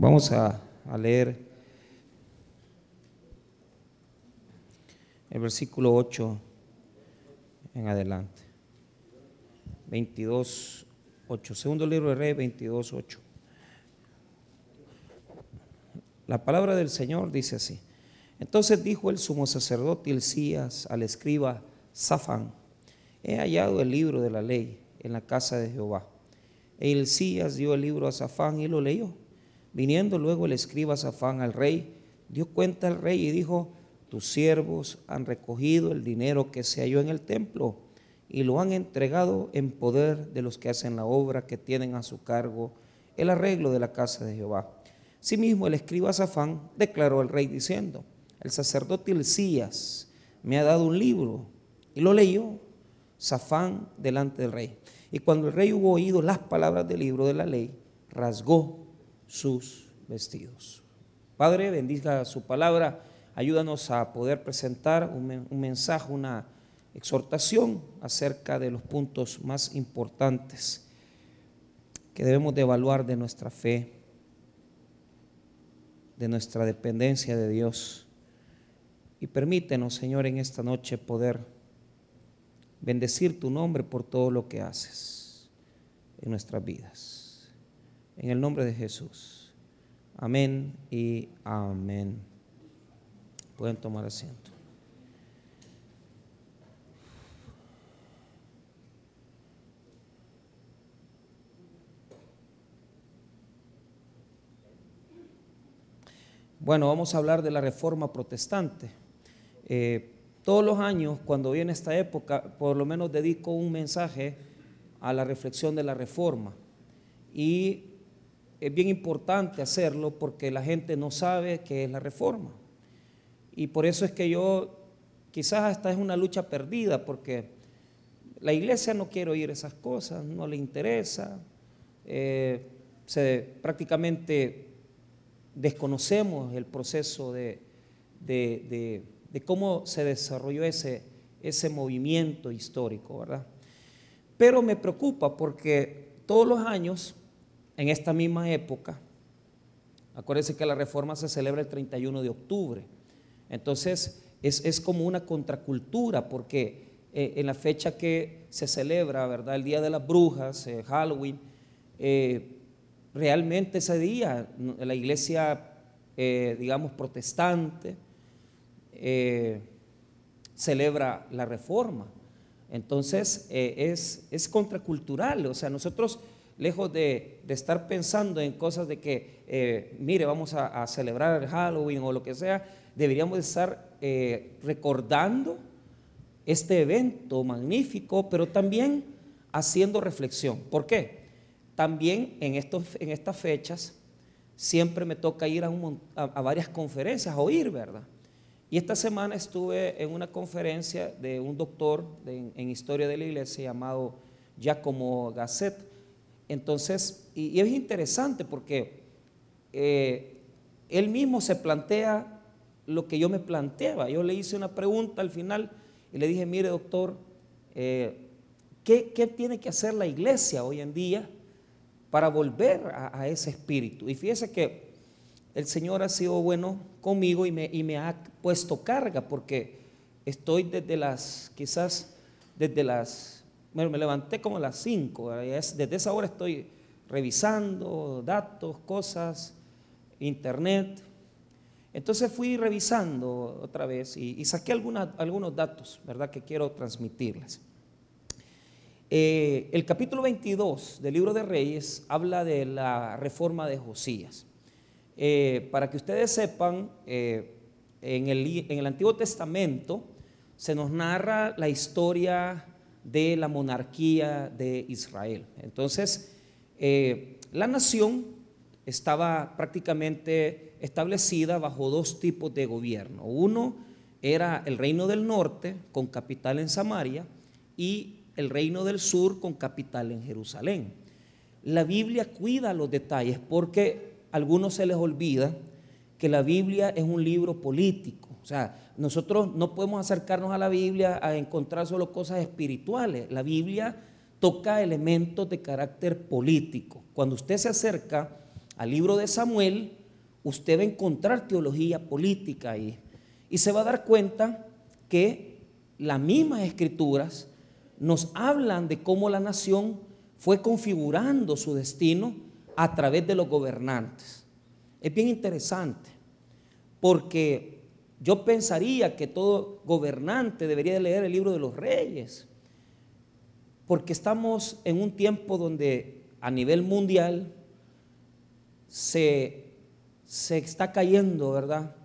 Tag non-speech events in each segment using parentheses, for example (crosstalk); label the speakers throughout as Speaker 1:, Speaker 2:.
Speaker 1: Vamos a, a leer el versículo 8 en adelante. 22, 8. Segundo libro de Reyes, 22, 8. La palabra del Señor dice así. Entonces dijo el sumo sacerdote Elías al escriba Safán, he hallado el libro de la ley en la casa de Jehová. E Elías dio el libro a Safán y lo leyó. Viniendo luego el escriba Safán al rey, dio cuenta al rey y dijo, tus siervos han recogido el dinero que se halló en el templo y lo han entregado en poder de los que hacen la obra que tienen a su cargo el arreglo de la casa de Jehová. Asimismo, el escriba Safán declaró al rey diciendo, el sacerdote Elías me ha dado un libro y lo leyó Safán delante del rey. Y cuando el rey hubo oído las palabras del libro de la ley, rasgó sus vestidos. Padre, bendiga su palabra, ayúdanos a poder presentar un, un mensaje, una exhortación acerca de los puntos más importantes que debemos de evaluar de nuestra fe, de nuestra dependencia de Dios. Y permítenos, Señor, en esta noche poder bendecir tu nombre por todo lo que haces en nuestras vidas. En el nombre de Jesús. Amén y amén. Pueden tomar asiento. Bueno, vamos a hablar de la reforma protestante. Eh, todos los años, cuando viene esta época, por lo menos dedico un mensaje a la reflexión de la reforma. Y es bien importante hacerlo porque la gente no sabe qué es la reforma. Y por eso es que yo, quizás esta es una lucha perdida, porque la iglesia no quiere oír esas cosas, no le interesa, eh, se, prácticamente desconocemos el proceso de, cómo se desarrolló ese, ese movimiento histórico, ¿verdad? Pero me preocupa porque todos los años, en esta misma época, acuérdense que la reforma se celebra el 31 de octubre, entonces es, como una contracultura porque eh, en la fecha que se celebra, ¿verdad? El Día de las Brujas, eh, Halloween, eh, realmente ese día la iglesia, eh, digamos, protestante, celebra la reforma. Entonces es, es, contracultural, o sea, nosotros lejos de, estar pensando en cosas de que, mire, vamos a, celebrar el Halloween o lo que sea, deberíamos estar recordando este evento magnífico, pero también haciendo reflexión. ¿Por qué? También en, estos, en estas fechas siempre me toca ir a, varias conferencias, a oír, ¿verdad? Y esta semana estuve en una conferencia de un doctor en, historia de la iglesia llamado Giacomo Gasset. Entonces, y, es interesante porque eh, él mismo se plantea lo que yo me planteaba. Yo le hice una pregunta al final y le dije, mire doctor, eh, ¿qué, ¿qué tiene que hacer la iglesia hoy en día para volver a, ese espíritu. Y fíjese que el Señor ha sido bueno conmigo y me, y me ha puesto carga porque estoy desde las, quizás desde las, bueno, me levanté como a las 5, desde esa hora estoy revisando datos, cosas, internet. Entonces fui revisando otra vez y, saqué algunos datos, ¿verdad?, que quiero transmitirles. Eh, el capítulo 22 del libro de Reyes habla de la reforma de Josías. Eh, para que ustedes sepan, eh, en, el, en, el, Antiguo Testamento se nos narra la historia de la monarquía de Israel. Entonces, la nación estaba prácticamente establecida bajo dos tipos de gobierno. Uno era el reino del norte, con capital en Samaria, y el reino del sur con capital en Jerusalén. La Biblia cuida los detalles porque a algunos se les olvida que la Biblia es un libro político. O sea, nosotros no podemos acercarnos a la Biblia a encontrar solo cosas espirituales. La Biblia toca elementos de carácter político. Cuando usted se acerca al libro de Samuel, usted va a encontrar teología política ahí. Y se va a dar cuenta que las mismas escrituras nos hablan de cómo la nación fue configurando su destino a través de los gobernantes. Es bien interesante, porque yo pensaría que todo gobernante debería leer el libro de los reyes, porque estamos en un tiempo donde a nivel mundial se, se está cayendo, ¿verdad?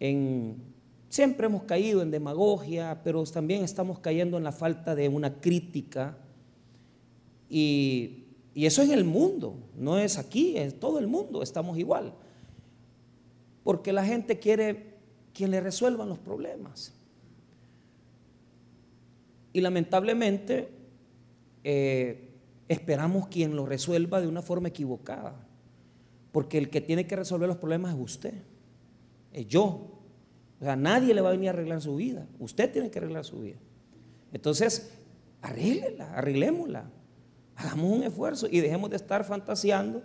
Speaker 1: En, siempre hemos caído en demagogia, pero también estamos cayendo en la falta de una crítica y, eso es en el mundo, no es aquí, es todo el mundo, estamos igual. Porque la gente quiere quien le resuelvan los problemas. Y lamentablemente eh, esperamos quien lo resuelva de una forma equivocada. Porque el que tiene que resolver los problemas es usted, es yo. O sea, nadie le va a venir a arreglar su vida. Usted tiene que arreglar su vida. Entonces, arréglela, arreglémosla hagamos un esfuerzo y dejemos de estar fantaseando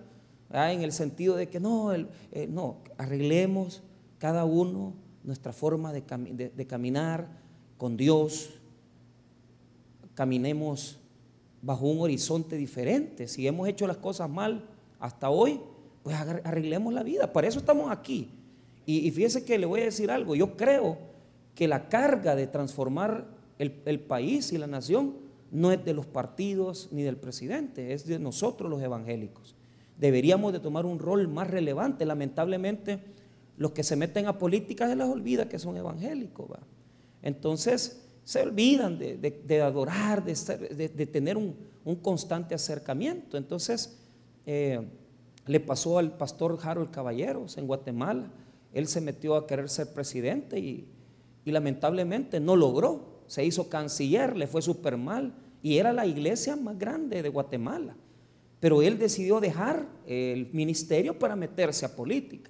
Speaker 1: en el sentido de que no, eh, no, arreglemos cada uno nuestra forma de, caminar con Dios, caminemos bajo un horizonte diferente. Si hemos hecho las cosas mal hasta hoy, pues arreglemos la vida. Para eso estamos aquí. Y, fíjese que le voy a decir algo. Yo creo que la carga de transformar el, el país y la nación no es de los partidos ni del presidente, es de nosotros los evangélicos. Deberíamos de tomar un rol más relevante. Lamentablemente, los que se meten a política se les olvida que son evangélicos. Entonces, se olvidan de, adorar, de, tener un, constante acercamiento. Entonces, eh, le pasó al pastor Harold Caballeros en Guatemala. Él se metió a querer ser presidente y, y lamentablemente no logró. Se hizo canciller, le fue súper mal y era la iglesia más grande de Guatemala. Pero él decidió dejar el ministerio para meterse a política.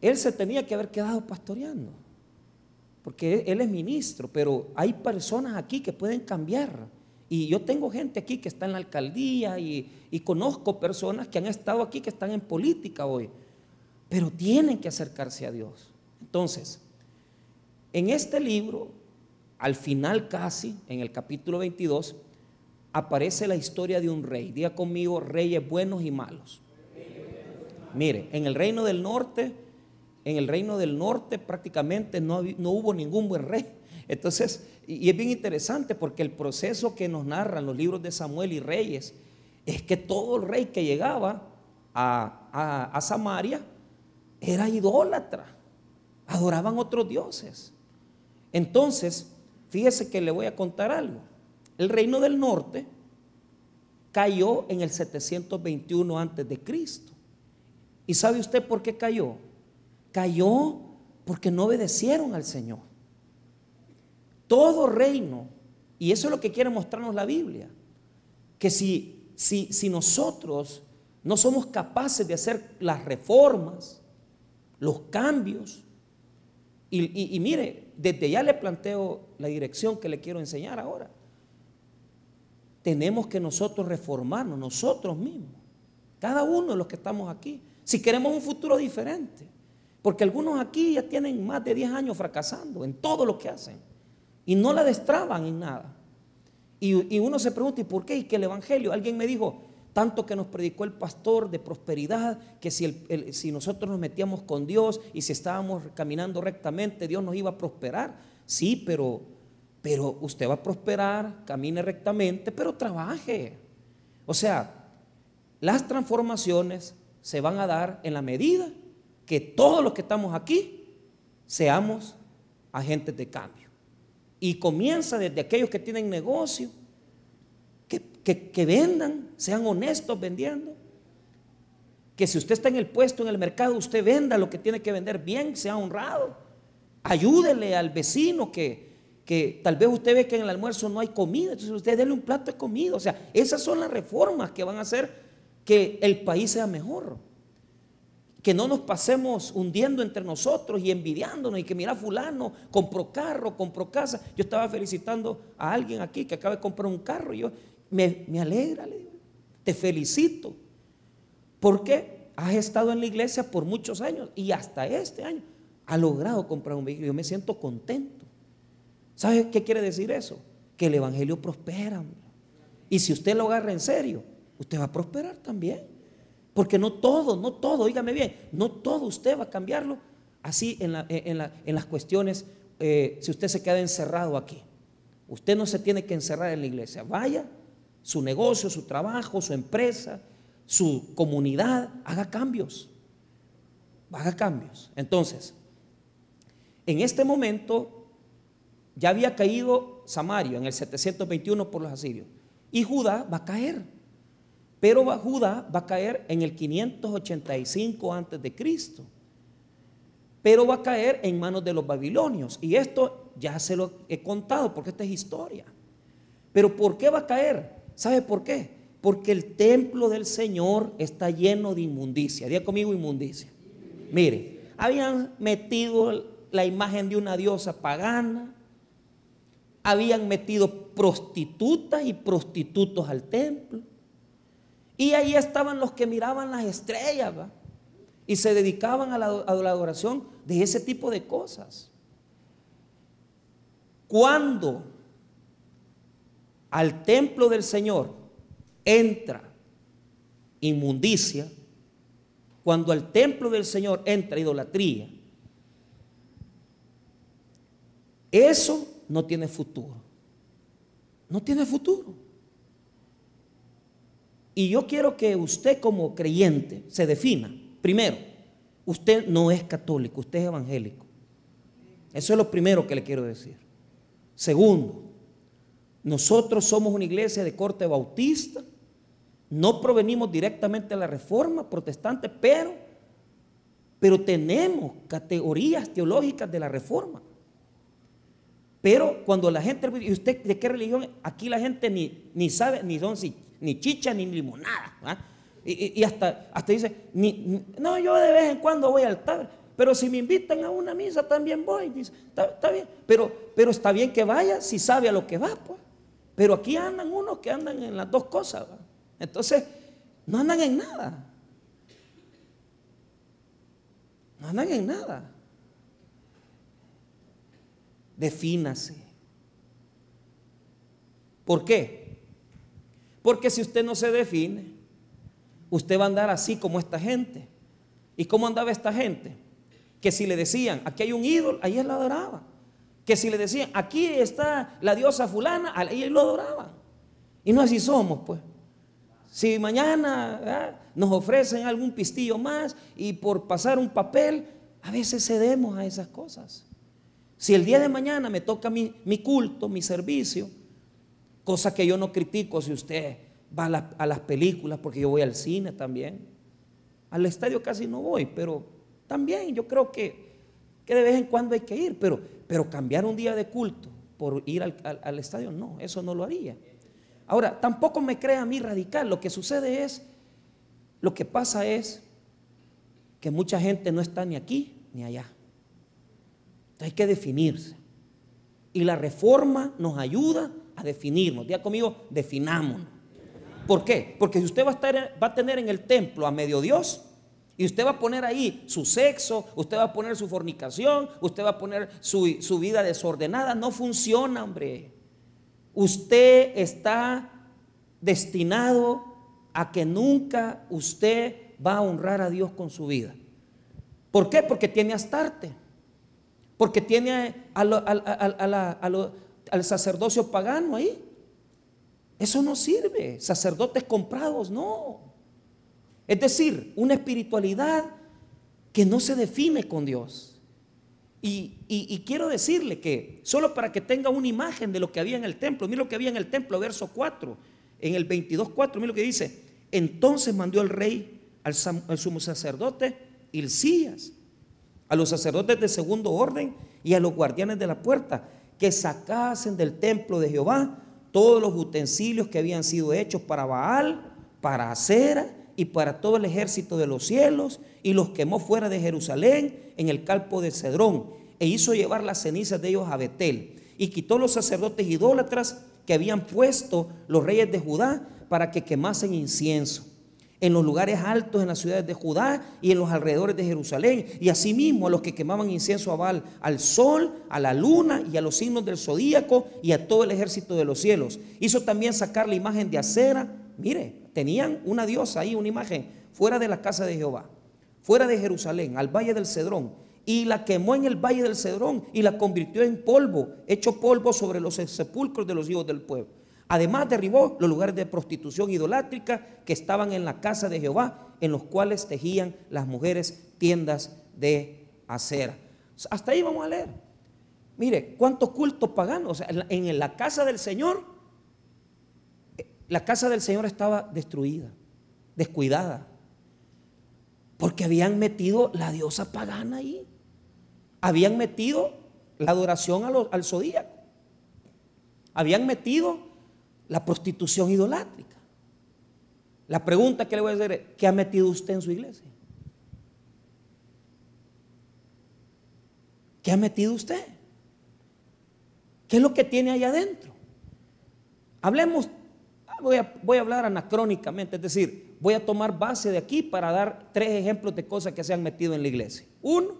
Speaker 1: Él se tenía que haber quedado pastoreando, porque él es ministro, pero hay personas aquí que pueden cambiar. Y yo tengo gente aquí que está en la alcaldía y, y conozco personas que han estado aquí que están en política hoy, pero tienen que acercarse a Dios. Entonces, en este libro al final casi, en el capítulo 22, aparece la historia de un rey. Diga conmigo, reyes buenos y malos. Mire, en el reino del norte, en el reino del norte prácticamente no, no hubo ningún buen rey. Entonces, y es bien interesante porque el proceso que nos narran los libros de Samuel y Reyes es que todo el rey que llegaba a, a Samaria era idólatra, adoraban otros dioses. Entonces, Fíjese que le voy a contar algo. El reino del norte cayó en el 721 antes de Cristo. ¿Y sabe usted por qué cayó? Cayó porque no obedecieron al Señor. Todo reino, y eso es lo que quiere mostrarnos la Biblia, que si, si, si nosotros no somos capaces de hacer las reformas, los cambios, y, mire, desde ya le planteo la dirección que le quiero enseñar ahora. Tenemos que nosotros reformarnos, nosotros mismos, cada uno de los que estamos aquí, si queremos un futuro diferente. Porque algunos aquí ya tienen más de 10 años fracasando en todo lo que hacen y no la destraban en nada. Y, uno se pregunta, ¿y por qué? ¿Y que el Evangelio? Alguien me dijo, tanto que nos predicó el pastor de prosperidad, que si, si nosotros nos metíamos con Dios y si estábamos caminando rectamente, Dios nos iba a prosperar. Sí, pero, pero usted va a prosperar, camine rectamente, pero trabaje. O sea, las transformaciones se van a dar en la medida que todos los que estamos aquí seamos agentes de cambio. Y comienza desde aquellos que tienen negocio, que, vendan, sean honestos vendiendo. Que si usted está en el puesto, en el mercado, usted venda lo que tiene que vender bien, sea honrado. Ayúdele al vecino que, que tal vez usted ve que en el almuerzo no hay comida, entonces usted déle un plato de comida. O sea, esas son las reformas que van a hacer que el país sea mejor. Que no nos pasemos hundiendo entre nosotros y envidiándonos y que mira fulano, compró carro, compró casa. Yo estaba felicitando a alguien aquí que acaba de comprar un carro y yo, me, alegra, te felicito. ¿Por qué? Has estado en la iglesia por muchos años y hasta este año ha logrado comprar un vehículo. Yo me siento contento. ¿Sabe qué quiere decir eso? Que el Evangelio prospera. Y si usted lo agarra en serio, usted va a prosperar también. Porque no todo, no todo, dígame bien, no todo usted va a cambiarlo así en, las cuestiones, eh, si usted se queda encerrado aquí. Usted no se tiene que encerrar en la iglesia. Vaya, su negocio, su trabajo, su empresa, su comunidad, haga cambios. Haga cambios. Entonces, en este momento ya había caído Samario en el 721 por los asirios. Y Judá va a caer. Pero Judá va a caer en el 585 antes de Cristo. Pero va a caer en manos de los babilonios. Y esto ya se lo he contado porque esta es historia. Pero ¿por qué va a caer? ¿Sabe por qué? Porque el templo del Señor está lleno de inmundicia. Diga conmigo inmundicia. Mire, habían metido la imagen de una diosa pagana, habían metido prostitutas y prostitutos al templo. Y ahí estaban los que miraban las estrellas y se dedicaban a la, adoración de ese tipo de cosas. Cuando al templo del Señor entra inmundicia, cuando al templo del Señor entra idolatría, eso no tiene futuro. No tiene futuro. Y yo quiero que usted como creyente se defina. Primero, usted no es católico, usted es evangélico. Eso es lo primero que le quiero decir. Segundo, nosotros somos una iglesia de corte bautista, no provenimos directamente de la reforma protestante, pero, pero tenemos categorías teológicas de la reforma. Pero cuando la gente, ¿y usted de qué religión? Aquí la gente ni, ni sabe, ni son ni chicha ni limonada. Y, hasta, hasta dice, no, yo de vez en cuando voy al altar, pero si me invitan a una misa también voy. Dice, está, bien, pero, pero está bien que vaya si sabe a lo que va, pues. Pero aquí andan unos que andan en las dos cosas. Entonces, no andan en nada. No andan en nada defínase. ¿Por qué? Porque si usted no se define, usted va a andar así como esta gente. ¿Y cómo andaba esta gente? Que si le decían, aquí hay un ídolo, ahí él lo adoraba. Que si le decían, aquí está la diosa fulana, ahí él lo adoraba. Y no así somos, pues. Si mañana nos ofrecen algún pistillo más y por pasar un papel, a veces cedemos a esas cosas. Si el día de mañana me toca mi, culto, mi servicio, cosa que yo no critico si usted va a, las películas, porque yo voy al cine también. Al estadio casi no voy, pero también yo creo que, que de vez en cuando hay que ir, pero, pero cambiar un día de culto por ir al, al estadio, no, eso no lo haría. Ahora, tampoco me crea a mí radical, lo que sucede es, lo que pasa es que mucha gente no está ni aquí ni allá hay que definirse. Y la reforma nos ayuda a definirnos. Diga conmigo, definámonos. ¿Por qué? Porque si usted va a, estar, va a tener en el templo a medio Dios, y usted va a poner ahí su sexo, usted va a poner su fornicación, usted va a poner su, su vida desordenada, no funciona, hombre. Usted está destinado a que nunca usted va a honrar a Dios con su vida. ¿Por qué? Porque tiene astarte porque tiene al sacerdocio pagano ahí. Eso no sirve. Sacerdotes comprados, no. Es decir, una espiritualidad que no se define con Dios. Y, quiero decirle que, solo para que tenga una imagen de lo que había en el templo, mira lo que había en el templo, verso 4, en el 22.4, mira lo que dice. Entonces mandó el rey al, al sumo sacerdote Hilcías a los sacerdotes de segundo orden y a los guardianes de la puerta, que sacasen del templo de Jehová todos los utensilios que habían sido hechos para Baal, para Acera y para todo el ejército de los cielos, y los quemó fuera de Jerusalén en el campo de Cedrón, e hizo llevar las cenizas de ellos a Betel, y quitó los sacerdotes idólatras que habían puesto los reyes de Judá para que quemasen incienso. En los lugares altos en las ciudades de Judá y en los alrededores de Jerusalén, y asimismo a los que quemaban incienso a Baal, al sol, a la luna y a los signos del zodíaco y a todo el ejército de los cielos. Hizo también sacar la imagen de acera. Mire, tenían una diosa ahí, una imagen, fuera de la casa de Jehová, fuera de Jerusalén, al valle del Cedrón, y la quemó en el valle del Cedrón y la convirtió en polvo, hecho polvo sobre los sepulcros de los hijos del pueblo. Además derribó los lugares de prostitución idolátrica que estaban en la casa de Jehová, en los cuales tejían las mujeres tiendas de acera. Hasta ahí vamos a leer. Mire, cuántos cultos paganos. en la casa del Señor, eh, la casa del Señor estaba destruida, descuidada, porque habían metido la diosa pagana ahí. Habían metido la adoración al zodíaco. Habían metido la prostitución idolátrica. La pregunta que le voy a hacer es, ¿qué ha metido usted en su iglesia? ¿Qué ha metido usted? ¿Qué es lo que tiene ahí adentro? Hablemos, voy a, voy a hablar anacrónicamente, es decir, voy a tomar base de aquí para dar tres ejemplos de cosas que se han metido en la iglesia. Uno,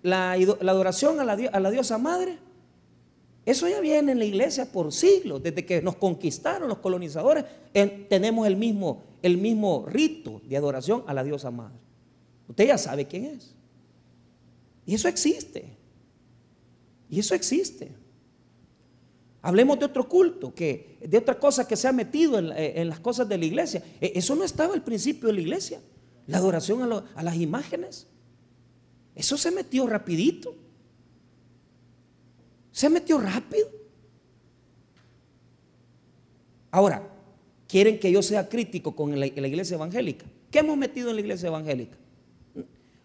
Speaker 1: la, adoración a la, a la diosa madre eso ya viene en la iglesia por siglos, desde que nos conquistaron los colonizadores, tenemos el mismo, el mismo rito de adoración a la diosa madre. Usted ya sabe quién es. Y eso existe. Y eso existe. Hablemos de otro culto, que, de otra cosa que se ha metido en, las cosas de la iglesia. E, eso no estaba al principio de la iglesia. La adoración a, a las imágenes. Eso se metió rapidito. Se metió rápido. Ahora, quieren que yo sea crítico con la, iglesia evangélica. ¿Qué hemos metido en la iglesia evangélica?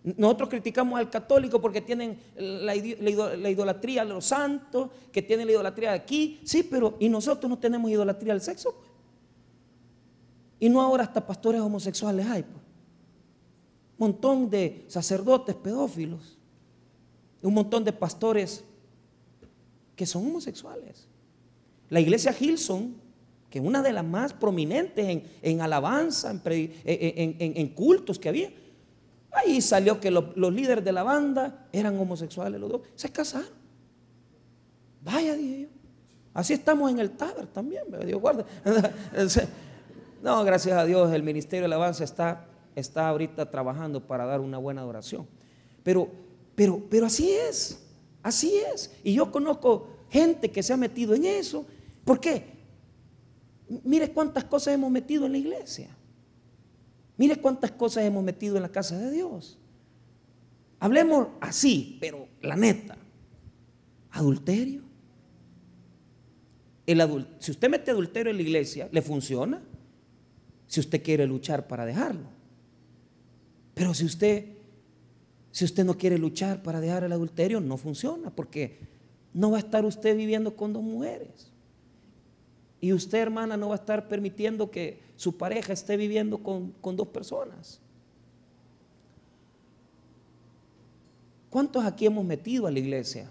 Speaker 1: Nosotros criticamos al católico porque tienen la, idolatría a los santos, que tienen la idolatría de aquí. Sí, pero ¿y nosotros no tenemos idolatría al sexo? Pues? Y no ahora hasta pastores homosexuales hay. Pues. Montón de sacerdotes pedófilos. Un montón de pastores que son homosexuales. La iglesia Hilson, que es una de las más prominentes en, alabanza, en, cultos que había, ahí salió que los, líderes de la banda eran homosexuales los dos, se casaron. Vaya, dije. Así estamos en el Taber también, Dios guarda. (laughs) No, gracias a Dios, el Ministerio de Alabanza está, está ahorita trabajando para dar una buena adoración. Pero, pero, pero así es. Así es. Y yo conozco gente que se ha metido en eso. ¿Por qué? Mire cuántas cosas hemos metido en la iglesia. Mire cuántas cosas hemos metido en la casa de Dios. Hablemos así, pero la neta. Adulterio. El si usted mete adulterio en la iglesia, le funciona. Si usted quiere luchar para dejarlo. Pero si usted si usted no quiere luchar para dejar el adulterio, no funciona, porque no va a estar usted viviendo con dos mujeres. Y usted, hermana, no va a estar permitiendo que su pareja esté viviendo con, dos personas. ¿Cuántos aquí hemos metido a la iglesia?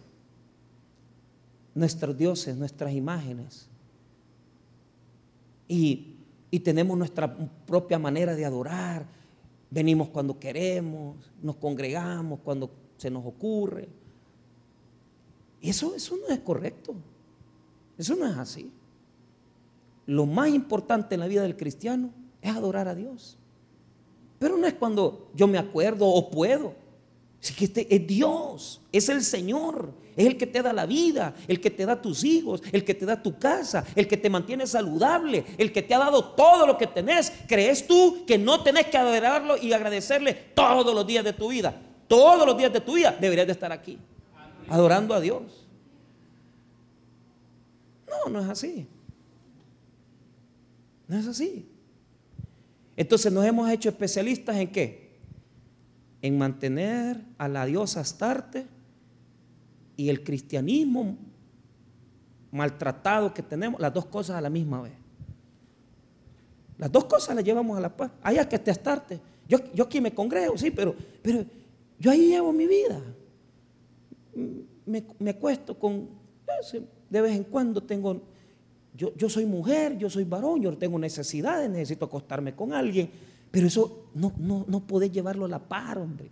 Speaker 1: Nuestros dioses, nuestras imágenes. Y, y tenemos nuestra propia manera de adorar, Venimos cuando queremos, nos congregamos cuando se nos ocurre. Eso, eso no es correcto. Eso no es así. Lo más importante en la vida del cristiano es adorar a Dios. Pero no es cuando yo me acuerdo o puedo. Es que este es Dios, es el Señor, es el que te da la vida, el que te da tus hijos, el que te da tu casa, el que te mantiene saludable, el que te ha dado todo lo que tenés. ¿Crees tú que no tenés que adorarlo y agradecerle todos los días de tu vida? Todos los días de tu vida deberías de estar aquí, adorando a Dios. No, no es así. No es así. Entonces nos hemos hecho especialistas en qué? en mantener a la diosa Astarte y el cristianismo maltratado que tenemos, las dos cosas a la misma vez. Las dos cosas las llevamos a la paz. Allá que esté Astarte. Yo, yo aquí me congrego, sí, pero, pero yo ahí llevo mi vida. Me, me acuesto con, de vez en cuando tengo, yo, yo soy mujer, yo soy varón, yo tengo necesidades, necesito acostarme con alguien, pero eso no, no, no podés llevarlo a la par, hombre.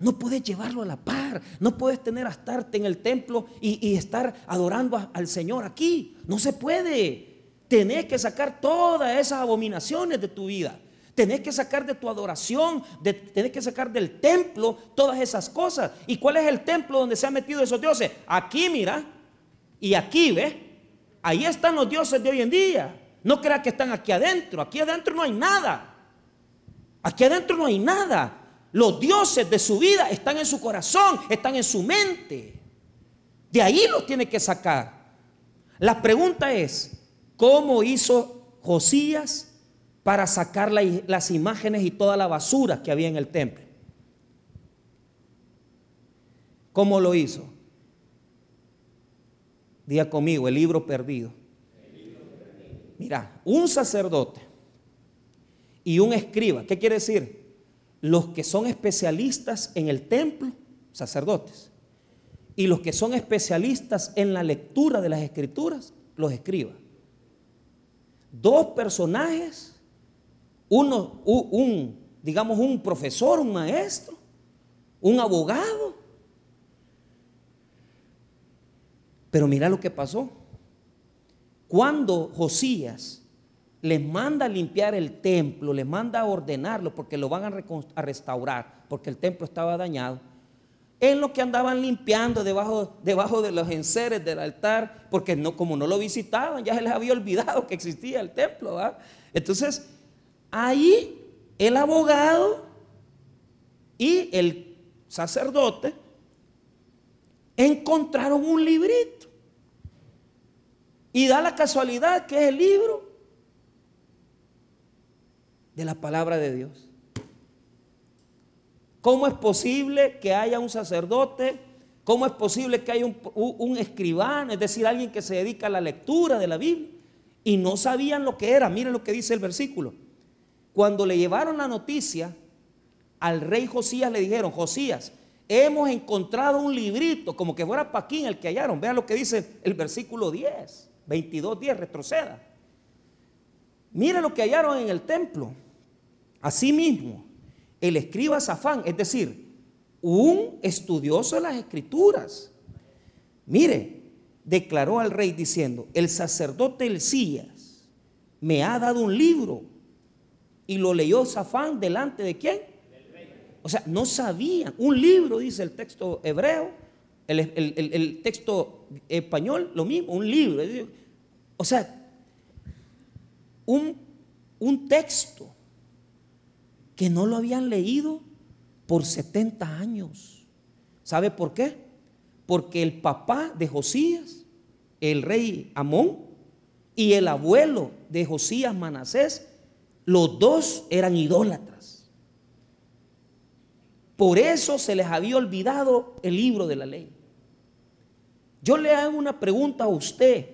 Speaker 1: No puedes llevarlo a la par. No puedes tener a estarte en el templo y, estar adorando al Señor aquí. No se puede. Tenés que sacar todas esas abominaciones de tu vida. Tenés que sacar de tu adoración, de, tenés que sacar del templo todas esas cosas. ¿Y cuál es el templo donde se han metido esos dioses? Aquí, mira. Y aquí, ¿ves? Ahí están los dioses de hoy en día. No creas que están aquí adentro. Aquí adentro no hay nada. Aquí adentro no hay nada. Los dioses de su vida están en su corazón, están en su mente. De ahí los tiene que sacar. La pregunta es, ¿cómo hizo Josías para sacar las imágenes y toda la basura que había en el templo? ¿Cómo lo hizo? Diga conmigo, el libro perdido. Mira, un sacerdote y un escriba, ¿qué quiere decir? Los que son especialistas en el templo, sacerdotes, y los que son especialistas en la lectura de las escrituras, los escribas. Dos personajes, uno, un, digamos, un profesor, un maestro, un abogado. Pero mira lo que pasó. Cuando Josías les manda a limpiar el templo, les manda a ordenarlo porque lo van a, restaurar, porque el templo estaba dañado. En lo que andaban limpiando debajo, de los enseres del altar, porque no, como no lo visitaban, ya se les había olvidado que existía el templo. Entonces, ahí el abogado y el sacerdote encontraron un librito. Y da la casualidad que es el libro de la palabra de Dios. ¿Cómo es posible que haya un sacerdote? ¿Cómo es posible que haya un, escribano, es decir, alguien que se dedica a la lectura de la Biblia? Y no sabían lo que era. Miren lo que dice el versículo. Cuando le llevaron la noticia al rey Josías, le dijeron, Josías, hemos encontrado un librito, como que fuera Paquín el que hallaron. Vean lo que dice el versículo 10, 22, 10, retroceda. Miren lo que hallaron en el templo. Asimismo, el escriba Zafán, es decir, un estudioso de las escrituras, mire, declaró al rey diciendo, el sacerdote Elías me ha dado un libro y lo leyó Zafán delante de quién? O sea, no sabían. Un libro, dice el texto hebreo, el, el texto español, lo mismo, un libro. O sea, un, un texto que no lo habían leído por 70 años. ¿Sabe por qué? Porque el papá de Josías, el rey Amón, y el abuelo de Josías Manasés, los dos eran idólatras. Por eso se les había olvidado el libro de la ley. Yo le hago una pregunta a usted,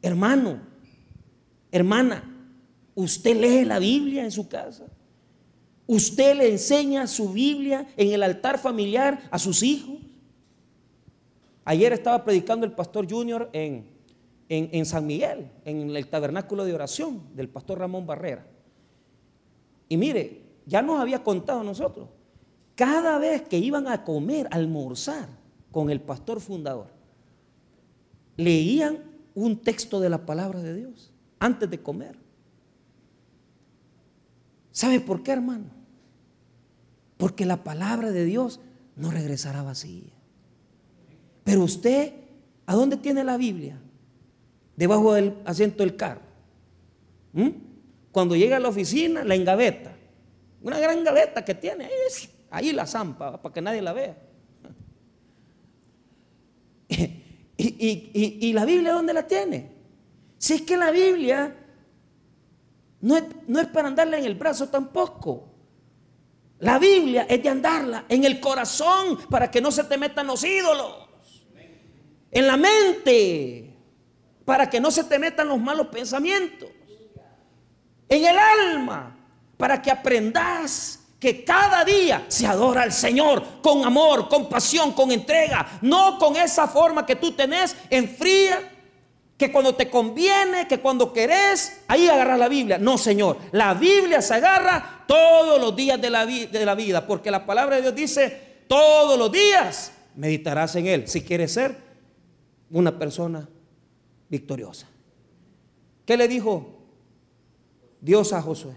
Speaker 1: hermano, hermana, ¿Usted lee la Biblia en su casa? ¿Usted le enseña su Biblia en el altar familiar a sus hijos? Ayer estaba predicando el pastor Junior en, en, San Miguel, en el tabernáculo de oración del pastor Ramón Barrera. Y mire, ya nos había contado nosotros, cada vez que iban a comer, a almorzar con el pastor fundador, leían un texto de la palabra de Dios antes de comer. ¿Sabe por qué, hermano? Porque la palabra de Dios no regresará vacía. Pero usted, ¿a dónde tiene la Biblia? Debajo del asiento del carro. ¿Mm? Cuando llega a la oficina, la engaveta. Una gran gaveta que tiene. Ahí la zampa, para que nadie la vea. (laughs) ¿Y, y la Biblia dónde la tiene? Si es que la Biblia no es, para andarla en el brazo tampoco. La Biblia es de andarla en el corazón para que no se te metan los ídolos. En la mente para que no se te metan los malos pensamientos. En el alma para que aprendas que cada día se adora al Señor con amor, con pasión, con entrega, no con esa forma que tú tenés en fría que cuando te conviene, que cuando querés, ahí agarras la Biblia. No, Señor, la Biblia se agarra todos los días de la, de la vida, porque la palabra de Dios dice, todos los días meditarás en Él si quieres ser una persona victoriosa. ¿Qué le dijo Dios a Josué?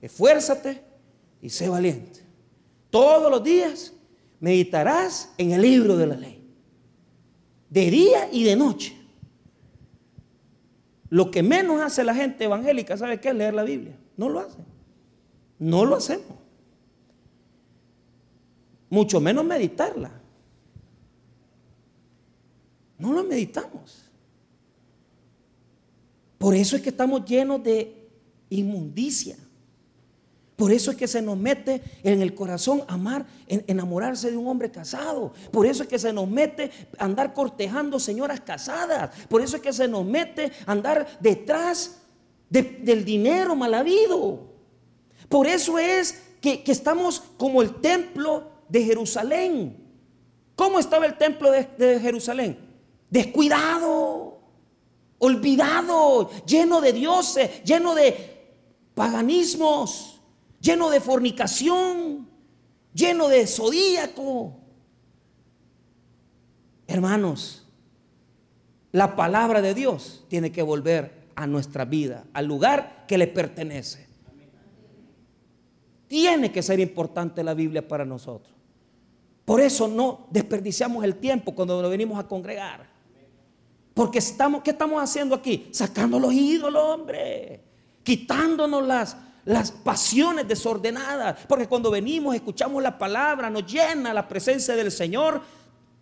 Speaker 1: Esfuérzate y sé valiente. Todos los días meditarás en el libro de la ley. De día y de noche. Lo que menos hace la gente evangélica, ¿sabe qué? Es leer la Biblia. No lo hace. No lo hacemos. Mucho menos meditarla. No lo meditamos. Por eso es que estamos llenos de inmundicia. Por eso es que se nos mete en el corazón amar, enamorarse de un hombre casado. Por eso es que se nos mete andar cortejando señoras casadas. Por eso es que se nos mete andar detrás del dinero mal habido. Por eso es que, estamos como el templo de Jerusalén. ¿Cómo estaba el templo de, de Jerusalén? Descuidado, olvidado, lleno de dioses, lleno de paganismos lleno de fornicación, lleno de zodíaco. Hermanos, la palabra de Dios tiene que volver a nuestra vida, al lugar que le pertenece. Tiene que ser importante la Biblia para nosotros. Por eso no desperdiciamos el tiempo cuando nos venimos a congregar. Porque estamos, ¿qué estamos haciendo aquí? Sacando los ídolos, hombre. Quitándonos las, las pasiones desordenadas. Porque cuando venimos, escuchamos la palabra, nos llena la presencia del Señor,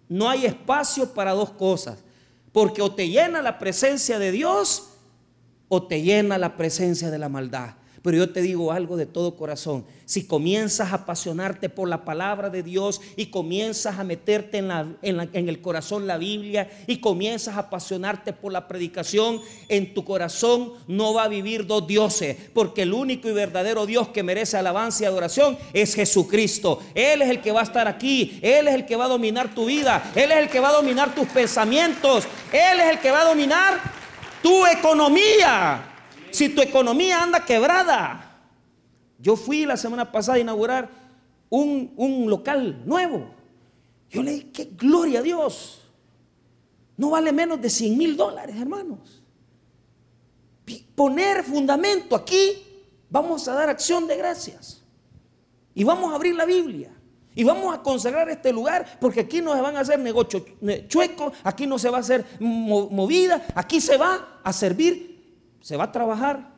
Speaker 1: no hay espacio para dos cosas. Porque o te llena la presencia de Dios o te llena la presencia de la maldad. Pero yo te digo algo de todo corazón. Si comienzas a apasionarte por la palabra de Dios y comienzas a meterte en, en, el corazón la Biblia y comienzas a apasionarte por la predicación, en tu corazón no va a vivir dos dioses. Porque el único y verdadero Dios que merece alabanza y adoración es Jesucristo. Él es el que va a estar aquí. Él es el que va a dominar tu vida. Él es el que va a dominar tus pensamientos. Él es el que va a dominar tu economía si tu economía anda quebrada. Yo fui la semana pasada a inaugurar un, local nuevo. Yo le dije, qué gloria a Dios. No vale menos de 100 mil dólares, hermanos. Poner fundamento aquí, vamos a dar acción de gracias. Y vamos a abrir la Biblia. Y vamos a consagrar este lugar porque aquí no se van a hacer negocios chuecos, aquí no se va a hacer movida, aquí se va a servir se va a trabajar,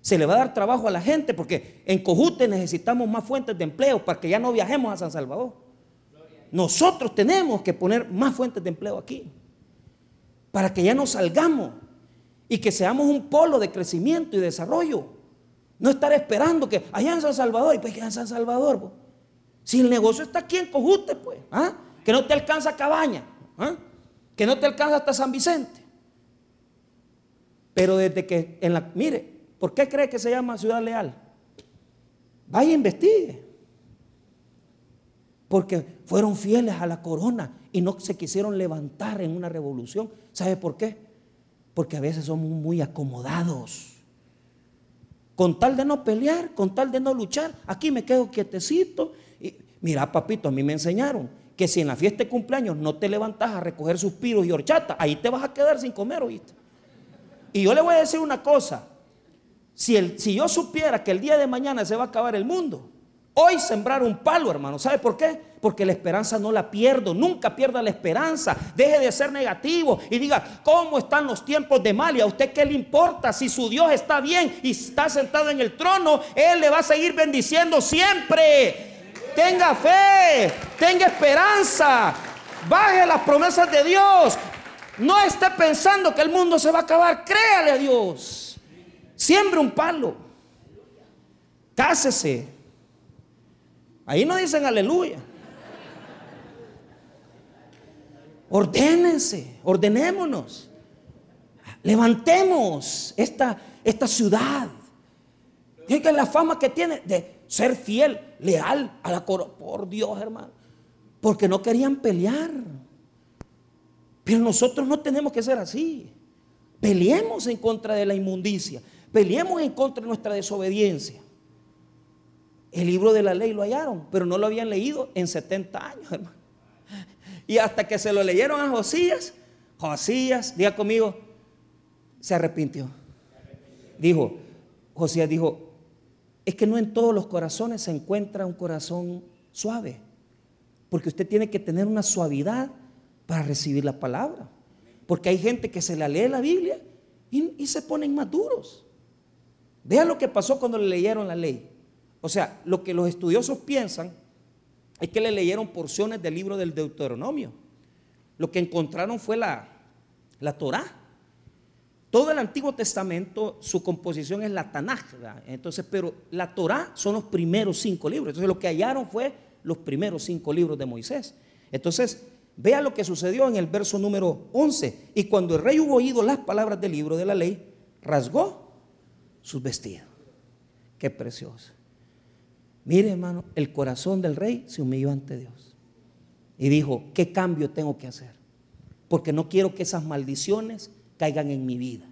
Speaker 1: se le va a dar trabajo a la gente, porque en Cojute necesitamos más fuentes de empleo para que ya no viajemos a San Salvador. Nosotros tenemos que poner más fuentes de empleo aquí, para que ya no salgamos y que seamos un polo de crecimiento y desarrollo. No estar esperando que allá en San Salvador, y pues que en San Salvador, si el negocio está aquí en Cojute, pues, ¿ah? que no te alcanza Cabaña, ¿ah? que no te alcanza hasta San Vicente. Pero desde que en la, mire, ¿por qué cree que se llama ciudad leal? Vaya e investigue. Porque fueron fieles a la corona y no se quisieron levantar en una revolución. ¿Sabe por qué? Porque a veces somos muy acomodados. Con tal de no pelear, con tal de no luchar, aquí me quedo quietecito. Y, mira, papito, a mí me enseñaron que si en la fiesta de cumpleaños no te levantas a recoger suspiros y horchata, ahí te vas a quedar sin comer, ¿oíste? Y yo le voy a decir una cosa. Si, el, si yo supiera que el día de mañana se va a acabar el mundo, hoy sembrar un palo, hermano. ¿Sabe por qué? Porque la esperanza no la pierdo. Nunca pierda la esperanza. Deje de ser negativo y diga, ¿cómo están los tiempos de mal? ¿Y a usted qué le importa? Si su Dios está bien y está sentado en el trono, Él le va a seguir bendiciendo siempre. Tenga fe, tenga esperanza. Baje las promesas de Dios. No esté pensando que el mundo se va a acabar. Créale a Dios. Siembre un palo. Cásese. Ahí no dicen aleluya. Ordénense, ordenémonos. Levantemos esta, esta ciudad. Fíjense la fama que tiene de ser fiel, leal a la corona. Por Dios, hermano. Porque no querían pelear. Pero nosotros no tenemos que ser así. Peleemos en contra de la inmundicia. Peleemos en contra de nuestra desobediencia. El libro de la ley lo hallaron, pero no lo habían leído en 70 años, hermano. Y hasta que se lo leyeron a Josías, Josías, diga conmigo, se arrepintió. Dijo, Josías dijo, es que no en todos los corazones se encuentra un corazón suave, porque usted tiene que tener una suavidad para recibir la palabra. Porque hay gente que se la lee la Biblia y, se ponen maduros. Vean lo que pasó cuando le leyeron la ley. O sea, lo que los estudiosos piensan es que le leyeron porciones del libro del Deuteronomio. Lo que encontraron fue la, la Torah. Todo el Antiguo Testamento, su composición es la Tanaj. Entonces, pero la Torah son los primeros cinco libros. Entonces, lo que hallaron fue los primeros cinco libros de Moisés. Entonces, vea lo que sucedió en el verso número 11. Y cuando el rey hubo oído las palabras del libro de la ley, rasgó sus vestidos. Qué precioso. Mire, hermano, el corazón del rey se humilló ante Dios. Y dijo, ¿qué cambio tengo que hacer? Porque no quiero que esas maldiciones caigan en mi vida.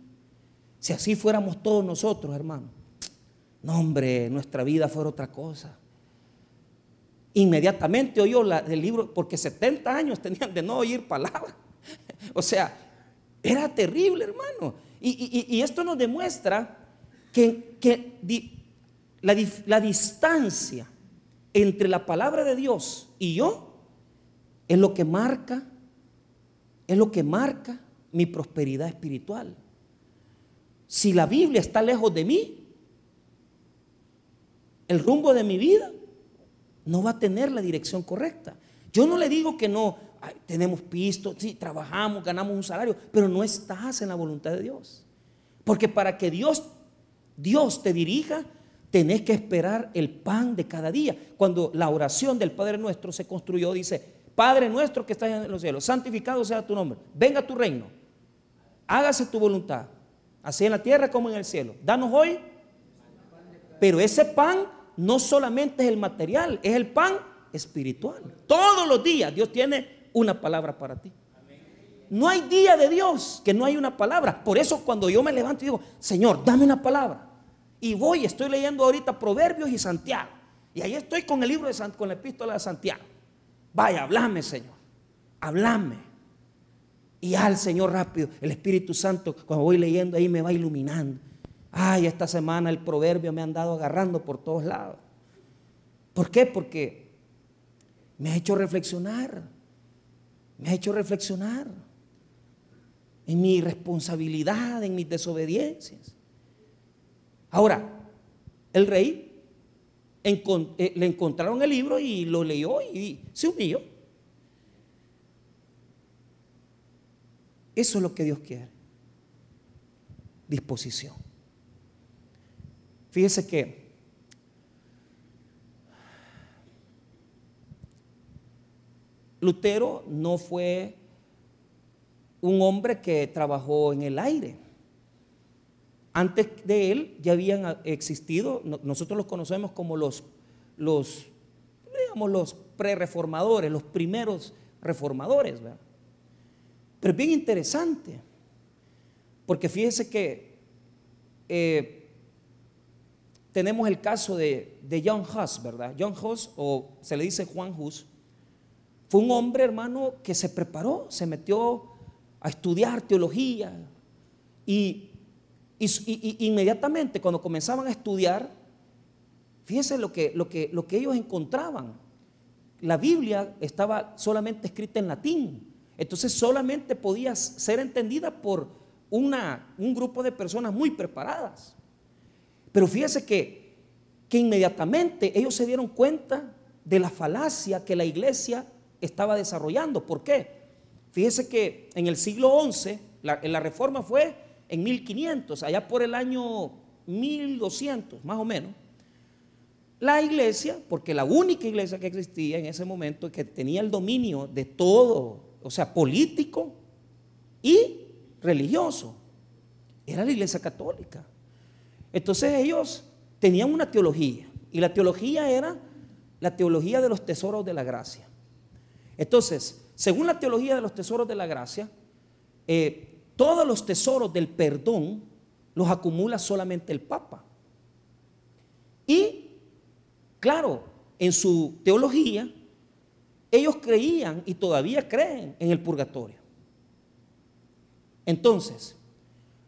Speaker 1: Si así fuéramos todos nosotros, hermano. No, hombre, nuestra vida fuera otra cosa. Inmediatamente oyó la, el libro, porque 70 años tenían de no oír palabra. (laughs) O sea, era terrible, hermano. Y, esto nos demuestra que, que la, distancia entre la palabra de Dios y yo es lo que marca, es lo que marca mi prosperidad espiritual. Si la Biblia está lejos de mí, el rumbo de mi vida no va a tener la dirección correcta. Yo no le digo que no, tenemos pisto, sí, trabajamos, ganamos un salario, pero no estás en la voluntad de Dios. Porque para que Dios, Dios te dirija, tenés que esperar el pan de cada día. Cuando la oración del Padre nuestro se construyó, dice, Padre nuestro que estás en los cielos, santificado sea tu nombre, venga tu reino, hágase tu voluntad, así en la tierra como en el cielo. Danos hoy, pero ese pan no solamente es el material, es el pan espiritual. Todos los días Dios tiene una palabra para ti. No hay día de Dios que no hay una palabra. Por eso cuando yo me levanto y digo, Señor, dame una palabra. Y voy, estoy leyendo ahorita Proverbios y Santiago. Y ahí estoy con el libro de con la epístola de Santiago. Vaya, hablame, Señor. Hablame. Y al Señor rápido, el Espíritu Santo, cuando voy leyendo ahí, me va iluminando. Ay, esta semana el proverbio me ha andado agarrando por todos lados. ¿Por qué? Porque me ha hecho reflexionar. Me ha hecho reflexionar en mi responsabilidad, en mis desobediencias. Ahora, el rey eh, le encontraron el libro y lo leyó y se humilló. Eso es lo que Dios quiere. Disposición. Fíjese que Lutero no fue un hombre que trabajó en el aire. Antes de él ya habían existido, nosotros los conocemos como los, los digamos, los pre-reformadores, los primeros reformadores. Pero es bien interesante, porque fíjese que eh, tenemos el caso de, John Huss, ¿verdad? John Huss, o se le dice Juan Huss, fue un hombre, hermano, que se preparó, se metió a estudiar teología y y, inmediatamente cuando comenzaban a estudiar, fíjense lo que, lo, que, lo que ellos encontraban. La Biblia estaba solamente escrita en latín. Entonces solamente podía ser entendida por una, un grupo de personas muy preparadas. Pero fíjense que, que inmediatamente ellos se dieron cuenta de la falacia que la iglesia estaba desarrollando. ¿Por qué? Fíjense que en el siglo XI la, la reforma fue en 1500, allá por el año 1200, más o menos, la iglesia, porque la única iglesia que existía en ese momento, que tenía el dominio de todo, o sea, político y religioso, era la iglesia católica. Entonces ellos tenían una teología, y la teología era la teología de los tesoros de la gracia. Entonces, según la teología de los tesoros de la gracia, eh, todos los tesoros del perdón los acumula solamente el Papa. Y, claro, en su teología, ellos creían y todavía creen en el purgatorio. Entonces,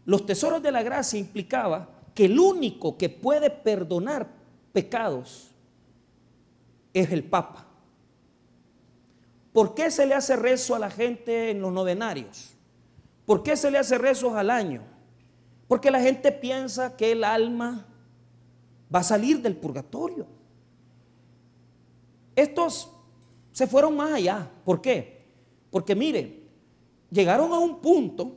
Speaker 1: los tesoros de la gracia implicaba que el único que puede perdonar pecados es el Papa. ¿Por qué se le hace rezo a la gente en los novenarios? ¿Por qué se le hace rezos al año? Porque la gente piensa que el alma va a salir del purgatorio. Estos se fueron más allá. ¿Por qué? Porque mire, llegaron a un punto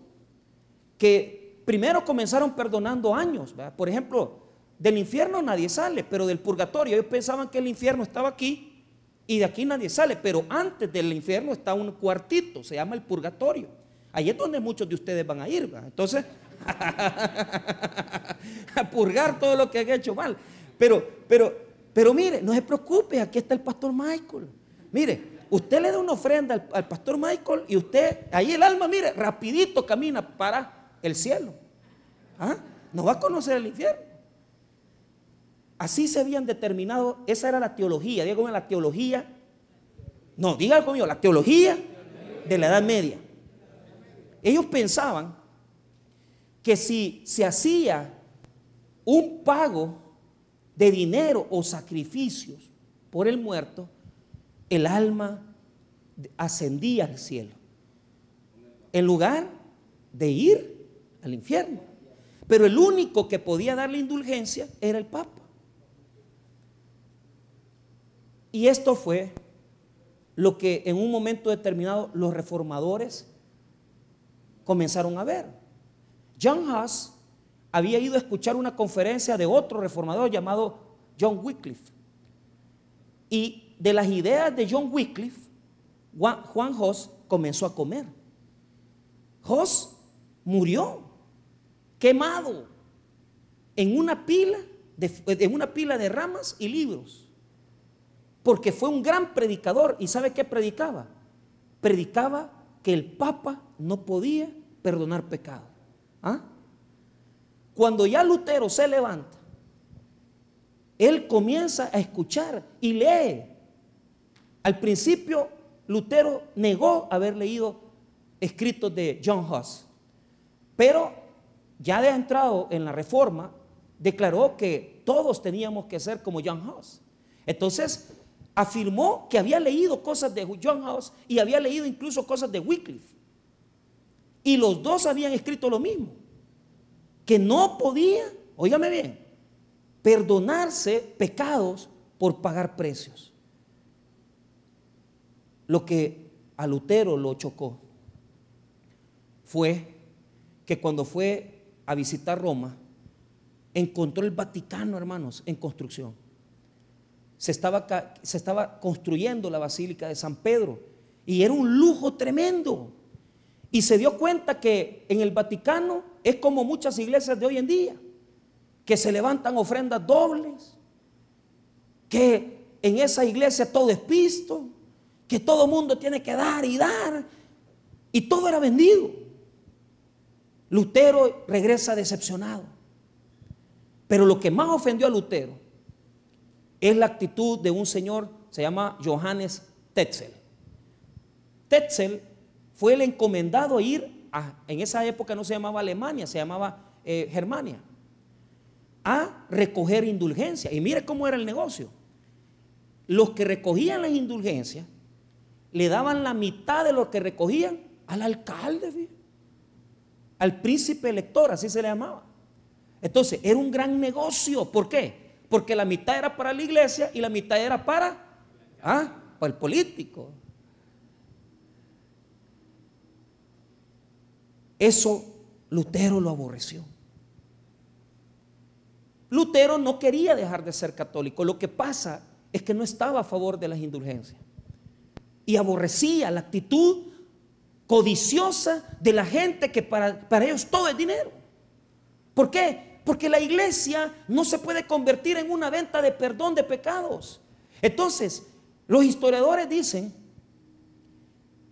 Speaker 1: que primero comenzaron perdonando años. Por ejemplo, del infierno nadie sale, pero del purgatorio ellos pensaban que el infierno estaba aquí y de aquí nadie sale, pero antes del infierno está un cuartito, se llama el purgatorio. Ahí es donde muchos de ustedes van a ir. Entonces, (laughs) a purgar todo lo que han hecho mal. Pero, pero, pero mire, no se preocupe, aquí está el pastor Michael. Mire, usted le da una ofrenda al, pastor Michael y usted, ahí el alma, mire, rapidito camina para el cielo. ¿Ah? No va a conocer el infierno. Así se habían determinado, esa era la teología, diga la teología, no, diga conmigo, la teología de la Edad Media. Ellos pensaban que si se hacía un pago de dinero o sacrificios por el muerto, el alma ascendía al cielo, en lugar de ir al infierno. Pero el único que podía darle indulgencia era el Papa. Y esto fue lo que en un momento determinado los reformadores comenzaron a ver. John Huss había ido a escuchar una conferencia de otro reformador llamado John Wycliffe. Y de las ideas de John Wycliffe, Juan Huss comenzó a comer. Huss murió quemado en una pila de, una pila de ramas y libros. Porque fue un gran predicador. ¿Y sabe qué predicaba? Predicaba que el Papa no podía perdonar pecado. ¿Ah? Cuando ya Lutero se levanta, él comienza a escuchar y lee. Al principio, Lutero negó haber leído escritos de John Huss, pero ya de entrado en la reforma, declaró que todos teníamos que ser como John Huss. Entonces, afirmó que había leído cosas de John Huss y había leído incluso cosas de Wycliffe. Y los dos habían escrito lo mismo que no podía, óigame bien, perdonarse pecados por pagar precios. Lo que a Lutero lo chocó fue que cuando fue a visitar Roma, encontró el Vaticano, hermanos, en construcción. Se estaba, se estaba construyendo la Basílica de San Pedro y era un lujo tremendo. Y se dio cuenta que en el Vaticano es como muchas iglesias de hoy en día, que se levantan ofrendas dobles, que en esa iglesia todo es pisto, que todo mundo tiene que dar y dar, y todo era vendido. Lutero regresa decepcionado. Pero lo que más ofendió a Lutero es la actitud de un señor, se llama Johannes Tetzel. Tetzel fue el encomendado a ir, en esa época no se llamaba Alemania, se llamaba eh, Germania, a recoger indulgencia. Y mire cómo era el negocio. Los que recogían las indulgencias le daban la mitad de lo que recogían al alcalde, al príncipe elector, así se le llamaba. Entonces, era un gran negocio. ¿Por qué? Porque la mitad era para la iglesia y la mitad era para, ¿ah? el político. Eso Lutero lo aborreció. Lutero no quería dejar de ser católico. Lo que pasa es que no estaba a favor de las indulgencias. Y aborrecía la actitud codiciosa de la gente que para, para ellos todo es dinero. ¿Por qué? Porque la iglesia no se puede convertir en una venta de perdón de pecados. Entonces, los historiadores dicen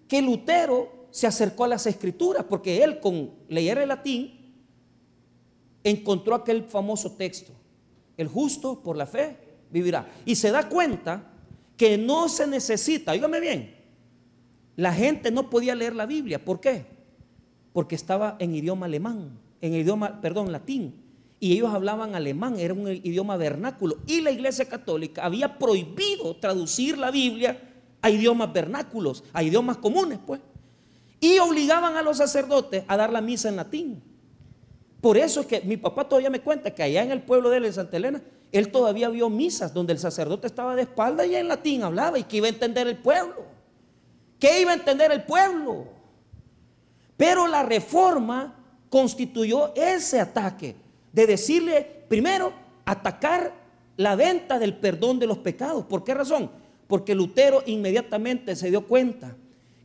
Speaker 1: que Lutero se acercó a las escrituras porque él con leer el latín encontró aquel famoso texto, el justo por la fe vivirá. Y se da cuenta que no se necesita, dígame bien, la gente no podía leer la Biblia. ¿Por qué? Porque estaba en idioma alemán, en idioma, perdón, latín. Y ellos hablaban alemán, era un idioma vernáculo. Y la iglesia católica había prohibido traducir la Biblia a idiomas vernáculos, a idiomas comunes, pues y obligaban a los sacerdotes a dar la misa en latín. Por eso es que mi papá todavía me cuenta que allá en el pueblo de él, en Santa Elena, él todavía vio misas donde el sacerdote estaba de espalda y en latín hablaba y que iba a entender el pueblo. ¿Qué iba a entender el pueblo? Pero la reforma constituyó ese ataque de decirle, primero, atacar la venta del perdón de los pecados. ¿Por qué razón? Porque Lutero inmediatamente se dio cuenta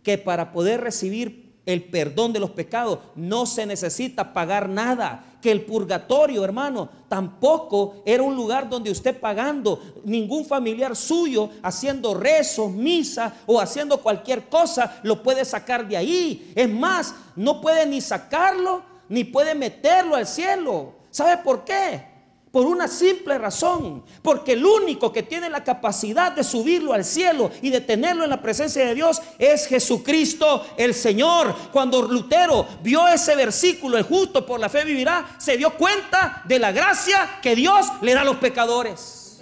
Speaker 1: que para poder recibir el perdón de los pecados no se necesita pagar nada. Que el purgatorio, hermano, tampoco era un lugar donde usted pagando ningún familiar suyo haciendo rezos, misa o haciendo cualquier cosa lo puede sacar de ahí. Es más, no puede ni sacarlo ni puede meterlo al cielo. ¿Sabe por qué? Por una simple razón, porque el único que tiene la capacidad de subirlo al cielo y de tenerlo en la presencia de Dios es Jesucristo el Señor. Cuando Lutero vio ese versículo, el justo por la fe vivirá, se dio cuenta de la gracia que Dios le da a los pecadores.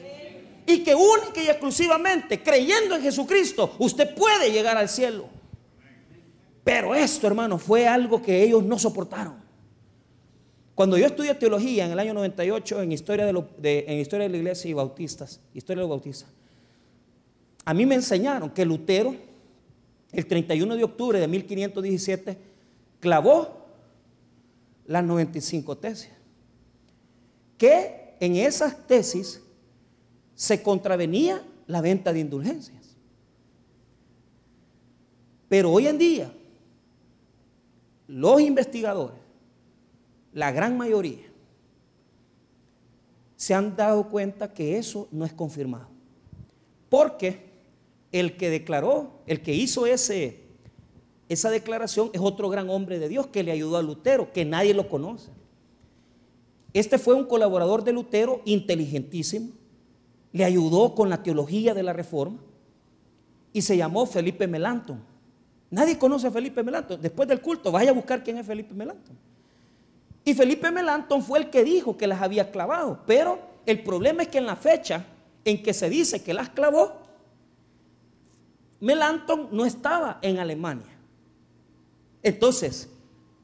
Speaker 1: Y que única y exclusivamente creyendo en Jesucristo, usted puede llegar al cielo. Pero esto, hermano, fue algo que ellos no soportaron. Cuando yo estudié teología en el año 98 en historia de, en historia de la iglesia y bautistas, historia de los bautistas, a mí me enseñaron que Lutero, el 31 de octubre de 1517, clavó las 95 tesis. Que en esas tesis se contravenía la venta de indulgencias. Pero hoy en día, los investigadores la gran mayoría, se han dado cuenta que eso no es confirmado. Porque el que declaró, el que hizo ese, esa declaración es otro gran hombre de Dios que le ayudó a Lutero, que nadie lo conoce. Este fue un colaborador de Lutero inteligentísimo, le ayudó con la teología de la reforma y se llamó Felipe Melanton. Nadie conoce a Felipe Melanton. Después del culto, vaya a buscar quién es Felipe Melanton. Y Felipe Melanton fue el que dijo que las había clavado. Pero el problema es que en la fecha en que se dice que las clavó, Melanton no estaba en Alemania. Entonces,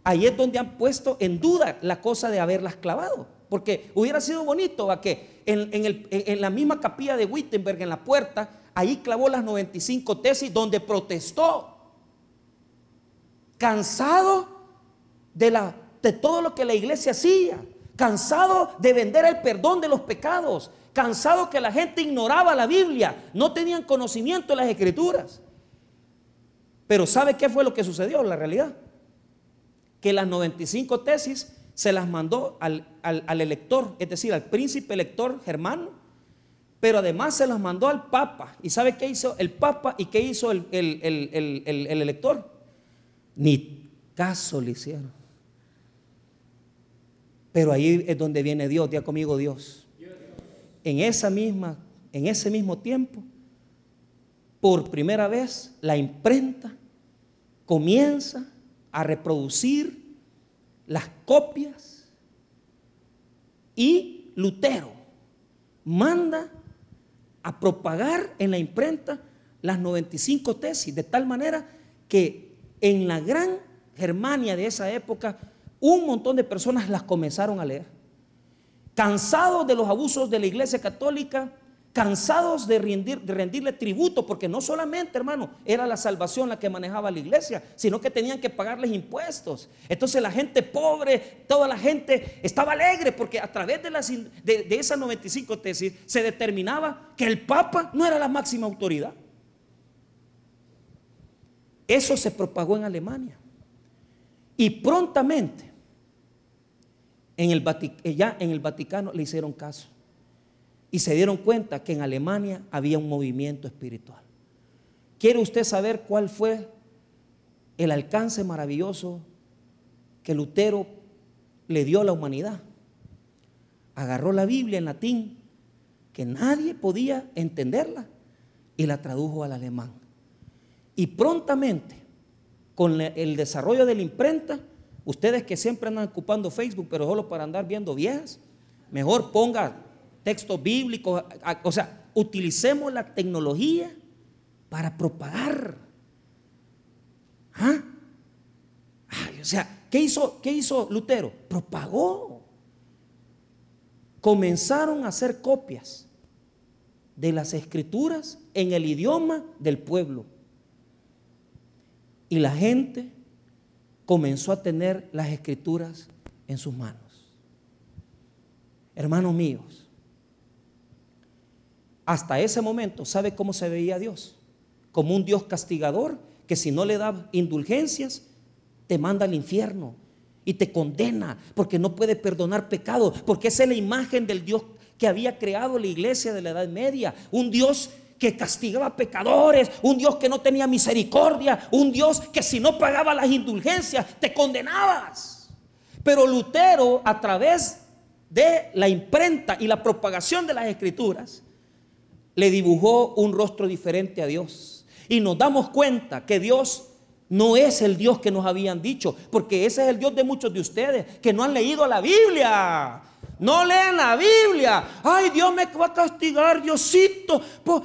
Speaker 1: ahí es donde han puesto en duda la cosa de haberlas clavado. Porque hubiera sido bonito a que en, en, la misma capilla de Wittenberg, en la puerta, ahí clavó las 95 tesis donde protestó, cansado de la de todo lo que la iglesia hacía, cansado de vender el perdón de los pecados, cansado que la gente ignoraba la Biblia, no tenían conocimiento de las escrituras. Pero ¿sabe qué fue lo que sucedió en la realidad? Que las 95 tesis se las mandó al, elector, es decir, al príncipe elector germano, pero además se las mandó al papa. ¿Y sabe qué hizo el papa y qué hizo el, el elector? Ni caso le hicieron. Pero ahí es donde viene Dios, día conmigo Dios. En esa misma, en ese mismo tiempo, por primera vez la imprenta comienza a reproducir las copias y Lutero manda a propagar en la imprenta las 95 tesis, de tal manera que en la gran Germania de esa época un montón de personas las comenzaron a leer. Cansados de los abusos de la iglesia católica, cansados de, de rendirle tributo, porque no solamente, hermano, era la salvación la que manejaba la iglesia, sino que tenían que pagarles impuestos. Entonces la gente pobre, toda la gente estaba alegre, porque a través de, las, de, de esas 95 tesis se determinaba que el Papa no era la máxima autoridad. Eso se propagó en Alemania. Y prontamente en el eh, ya en el Vaticano le hicieron caso y se dieron cuenta que en Alemania había un movimiento espiritual. ¿Quiere usted saber cuál fue el alcance maravilloso que Lutero le dio a la humanidad. Agarró la Biblia en latín, que nadie podía entenderla, y la tradujo al alemán. Y prontamente, con el desarrollo de la imprenta, ustedes que siempre andan ocupando Facebook, pero solo para andar viendo viejas, mejor ponga textos bíblicos, o sea, utilicemos la tecnología para propagar. ¿Ah? o sea, ¿qué hizo, ¿qué hizo Lutero? Propagó. Comenzaron a hacer copias de las escrituras en el idioma del pueblo. Y la gente comenzó a tener las escrituras en sus manos. Hermanos míos, hasta ese momento, ¿sabe cómo se veía Dios? Como un Dios castigador que si no le da indulgencias, te manda al infierno y te condena porque no puede perdonar pecado, porque esa es la imagen del Dios que había creado la iglesia de la Edad Media, un Dios que castigaba pecadores, un Dios que no tenía misericordia, un Dios que si no pagaba las indulgencias te condenabas. Pero Lutero, a través de la imprenta y la propagación de las escrituras, le dibujó un rostro diferente a Dios. Y nos damos cuenta que Dios no es el Dios que nos habían dicho, porque ese es el Dios de muchos de ustedes que no han leído la Biblia. No leen la Biblia. Ay, Dios me va a castigar, Diosito.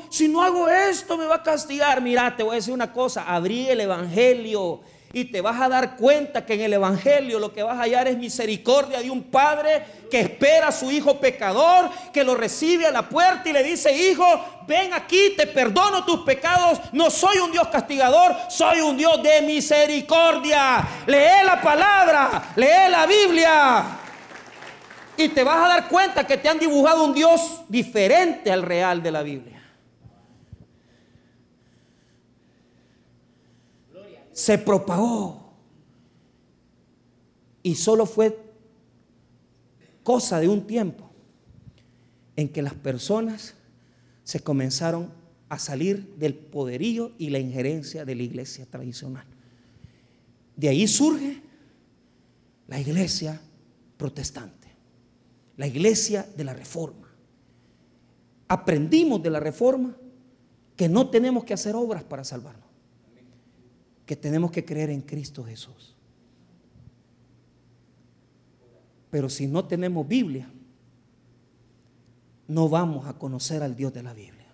Speaker 1: si no hago esto, me va a castigar. Mira, te voy a decir una cosa. Abrí el Evangelio y te vas a dar cuenta que en el Evangelio lo que vas a hallar es misericordia de un padre que espera a su hijo pecador, que lo recibe a la puerta y le dice, hijo, ven aquí, te perdono tus pecados. No soy un Dios castigador, soy un Dios de misericordia. Lee la palabra, lee la Biblia. Y te vas a dar cuenta que te han dibujado un Dios diferente al real de la Biblia. Se propagó. Y solo fue cosa de un tiempo en que las personas se comenzaron a salir del poderío y la injerencia de la iglesia tradicional. De ahí surge la iglesia protestante la iglesia de la reforma. Aprendimos de la reforma que no tenemos que hacer obras para salvarnos, que tenemos que creer en Cristo Jesús. Pero si no tenemos Biblia, no vamos a conocer al Dios de la Biblia.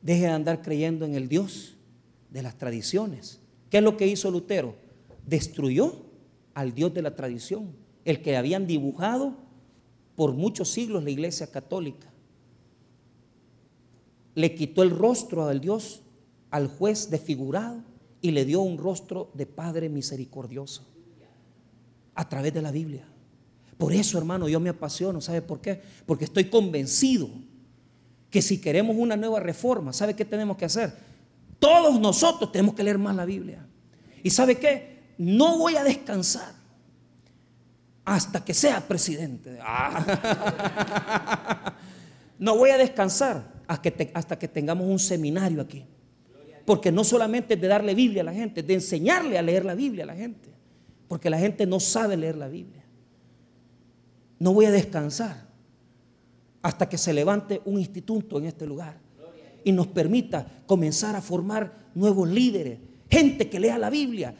Speaker 1: Deje de andar creyendo en el Dios de las tradiciones. ¿Qué es lo que hizo Lutero? Destruyó al Dios de la tradición, el que habían dibujado por muchos siglos la iglesia católica. Le quitó el rostro al Dios, al juez desfigurado, y le dio un rostro de Padre misericordioso a través de la Biblia. Por eso, hermano, yo me apasiono. ¿Sabe por qué? Porque estoy convencido que si queremos una nueva reforma, ¿sabe qué tenemos que hacer? Todos nosotros tenemos que leer más la Biblia. ¿Y sabe qué? No voy a descansar hasta que sea presidente. Ah. No voy a descansar hasta que, tengamos un seminario aquí. Porque no solamente es de darle Biblia a la gente, de enseñarle a leer la Biblia a la gente. Porque la gente no sabe leer la Biblia. No voy a descansar hasta que se levante un instituto en este lugar y nos permita comenzar a formar nuevos líderes, gente que lea la Biblia.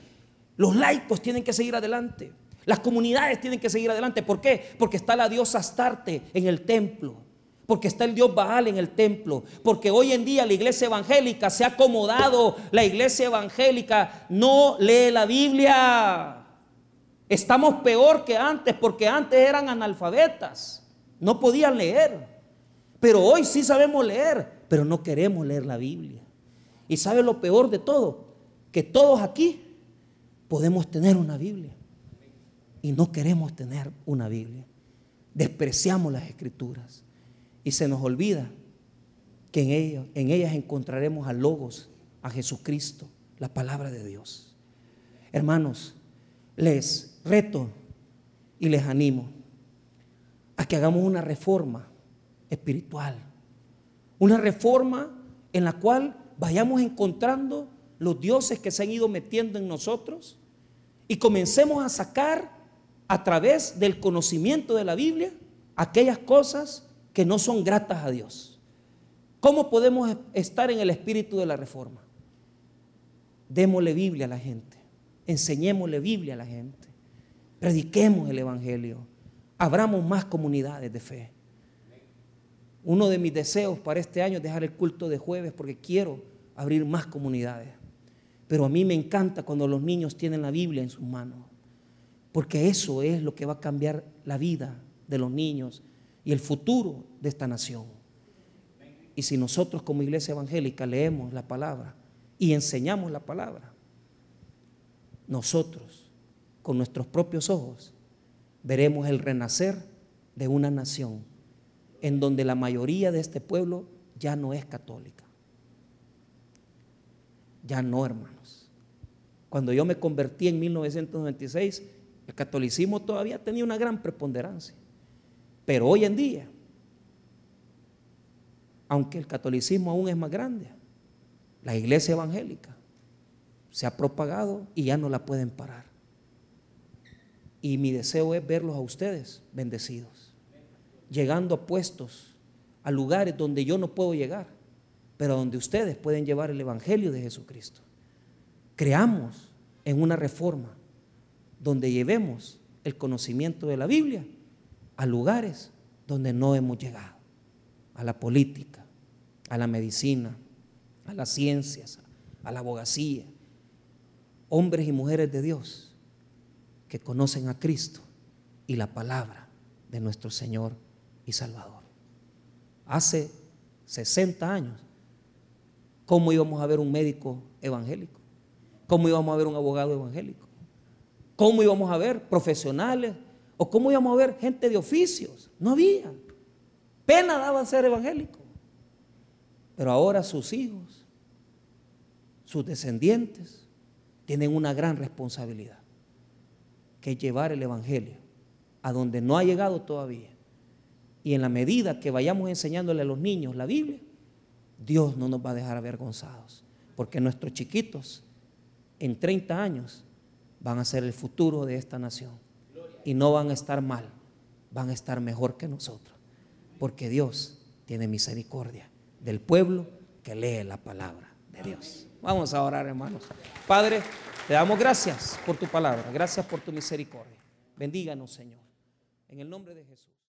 Speaker 1: Los laicos tienen que seguir adelante. Las comunidades tienen que seguir adelante. ¿Por qué? Porque está la diosa Astarte en el templo. Porque está el Dios Baal en el templo. Porque hoy en día la iglesia evangélica se ha acomodado. La iglesia evangélica no lee la Biblia. Estamos peor que antes porque antes eran analfabetas. No podían leer. Pero hoy sí sabemos leer. Pero no queremos leer la Biblia. Y sabe lo peor de todo. Que todos aquí podemos tener una Biblia y no queremos tener una Biblia. Despreciamos las escrituras y se nos olvida que en ellas, en ellas encontraremos a Logos, a Jesucristo, la palabra de Dios. Hermanos, les reto y les animo a que hagamos una reforma espiritual, una reforma en la cual vayamos encontrando los dioses que se han ido metiendo en nosotros y comencemos a sacar a través del conocimiento de la Biblia aquellas cosas que no son gratas a Dios. ¿Cómo podemos estar en el espíritu de la reforma? Démosle Biblia a la gente, enseñémosle Biblia a la gente, prediquemos el Evangelio, abramos más comunidades de fe. Uno de mis deseos para este año es dejar el culto de jueves porque quiero abrir más comunidades. Pero a mí me encanta cuando los niños tienen la Biblia en sus manos, porque eso es lo que va a cambiar la vida de los niños y el futuro de esta nación. Y si nosotros como iglesia evangélica leemos la palabra y enseñamos la palabra, nosotros con nuestros propios ojos veremos el renacer de una nación en donde la mayoría de este pueblo ya no es católica. Ya no, hermanos. Cuando yo me convertí en 1996, el catolicismo todavía tenía una gran preponderancia. Pero hoy en día, aunque el catolicismo aún es más grande, la iglesia evangélica se ha propagado y ya no la pueden parar. Y mi deseo es verlos a ustedes bendecidos, llegando a puestos, a lugares donde yo no puedo llegar, pero donde ustedes pueden llevar el Evangelio de Jesucristo. Creamos en una reforma donde llevemos el conocimiento de la Biblia a lugares donde no hemos llegado, a la política, a la medicina, a las ciencias, a la abogacía, hombres y mujeres de Dios que conocen a Cristo y la palabra de nuestro Señor y Salvador. Hace 60 años, ¿cómo íbamos a ver un médico evangélico? ¿Cómo íbamos a ver un abogado evangélico? ¿Cómo íbamos a ver profesionales? ¿O cómo íbamos a ver gente de oficios? No había. Pena daba ser evangélico. Pero ahora sus hijos, sus descendientes, tienen una gran responsabilidad, que es llevar el Evangelio a donde no ha llegado todavía. Y en la medida que vayamos enseñándole a los niños la Biblia, Dios no nos va a dejar avergonzados, porque nuestros chiquitos en 30 años van a ser el futuro de esta nación. Y no van a estar mal, van a estar mejor que nosotros. Porque Dios tiene misericordia del pueblo que lee la palabra de Dios. Vamos a orar, hermanos. Padre, te damos gracias por tu palabra, gracias por tu misericordia. Bendíganos, Señor. En el nombre de Jesús.